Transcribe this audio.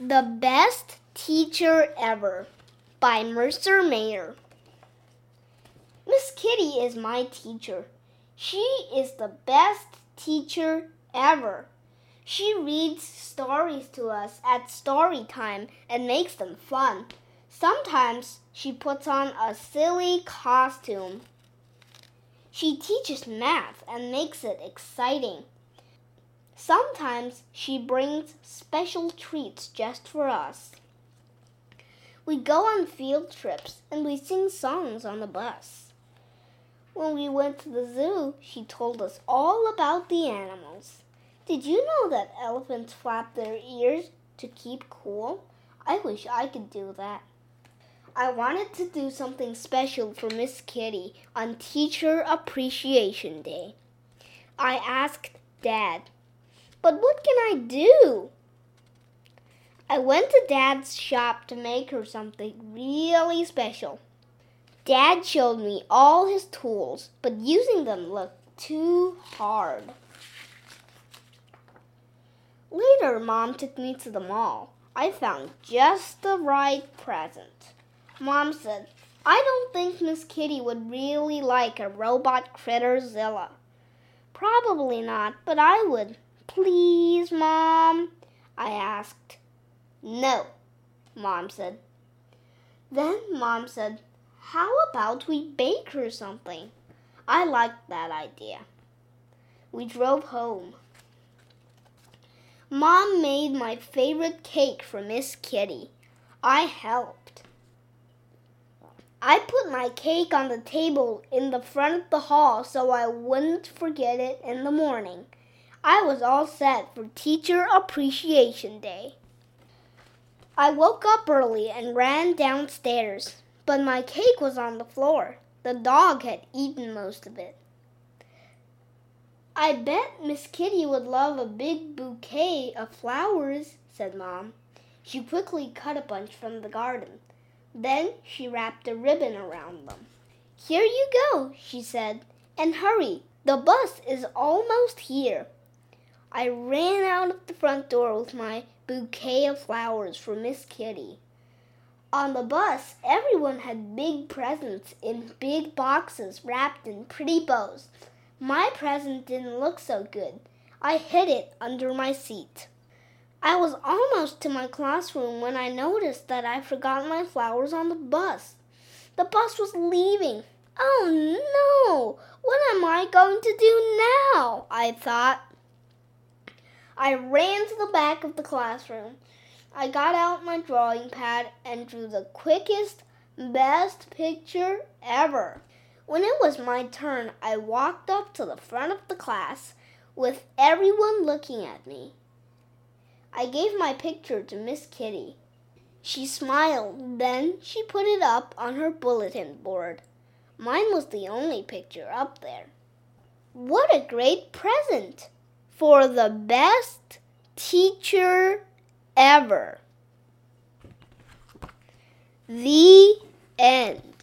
The Best Teacher Ever by Mercer Mayer. Miss Kitty is my teacher. She is the best teacher ever. She reads stories to us at story time and makes them fun. Sometimes she puts on a silly costume. She teaches math and makes it exciting. Sometimes she brings special treats just for us. We go on field trips and we sing songs on the bus. When we went to the zoo, she told us all about the animals. Did you know that elephants flap their ears to keep cool? I wish I could do that. I wanted to do something special for Miss Kitty on Teacher Appreciation Day. I asked Dad, but what can I do? I went to Dad's shop to make her something really special. Dad showed me all his tools, but using them looked too hard. Later, Mom took me to the mall. I found just the right present. Mom said, I don't think Miss Kitty would really like a robot Critterzilla. Probably not, but I would. Please, Mom? I asked. No, Mom said. Then Mom said, How about we bake her something? I liked that idea. We drove home. Mom made my favorite cake for Miss Kitty. I helped. I put my cake on the table in the front of the hall so I wouldn't forget it in the morning. I was all set for Teacher Appreciation Day. I woke up early and ran downstairs, but my cake was on the floor. The dog had eaten most of it. I bet Miss Kitty would love a big bouquet of flowers, said Mom. She quickly cut a bunch from the garden. Then she wrapped a ribbon around them. Here you go, she said, and hurry. The bus is almost here. I ran out of the front door with my bouquet of flowers for Miss Kitty. On the bus, everyone had big presents in big boxes wrapped in pretty bows. My present didn't look so good. I hid it under my seat. I was almost to my classroom when I noticed that I forgot my flowers on the bus. The bus was leaving. Oh no! What am I going to do now? I thought. I ran to the back of the classroom. I got out my drawing pad and drew the quickest, best picture ever. When it was my turn, I walked up to the front of the class with everyone looking at me. I gave my picture to Miss Kitty. She smiled, then she put it up on her bulletin board. Mine was the only picture up there. What a great present! For the best teacher ever. The end.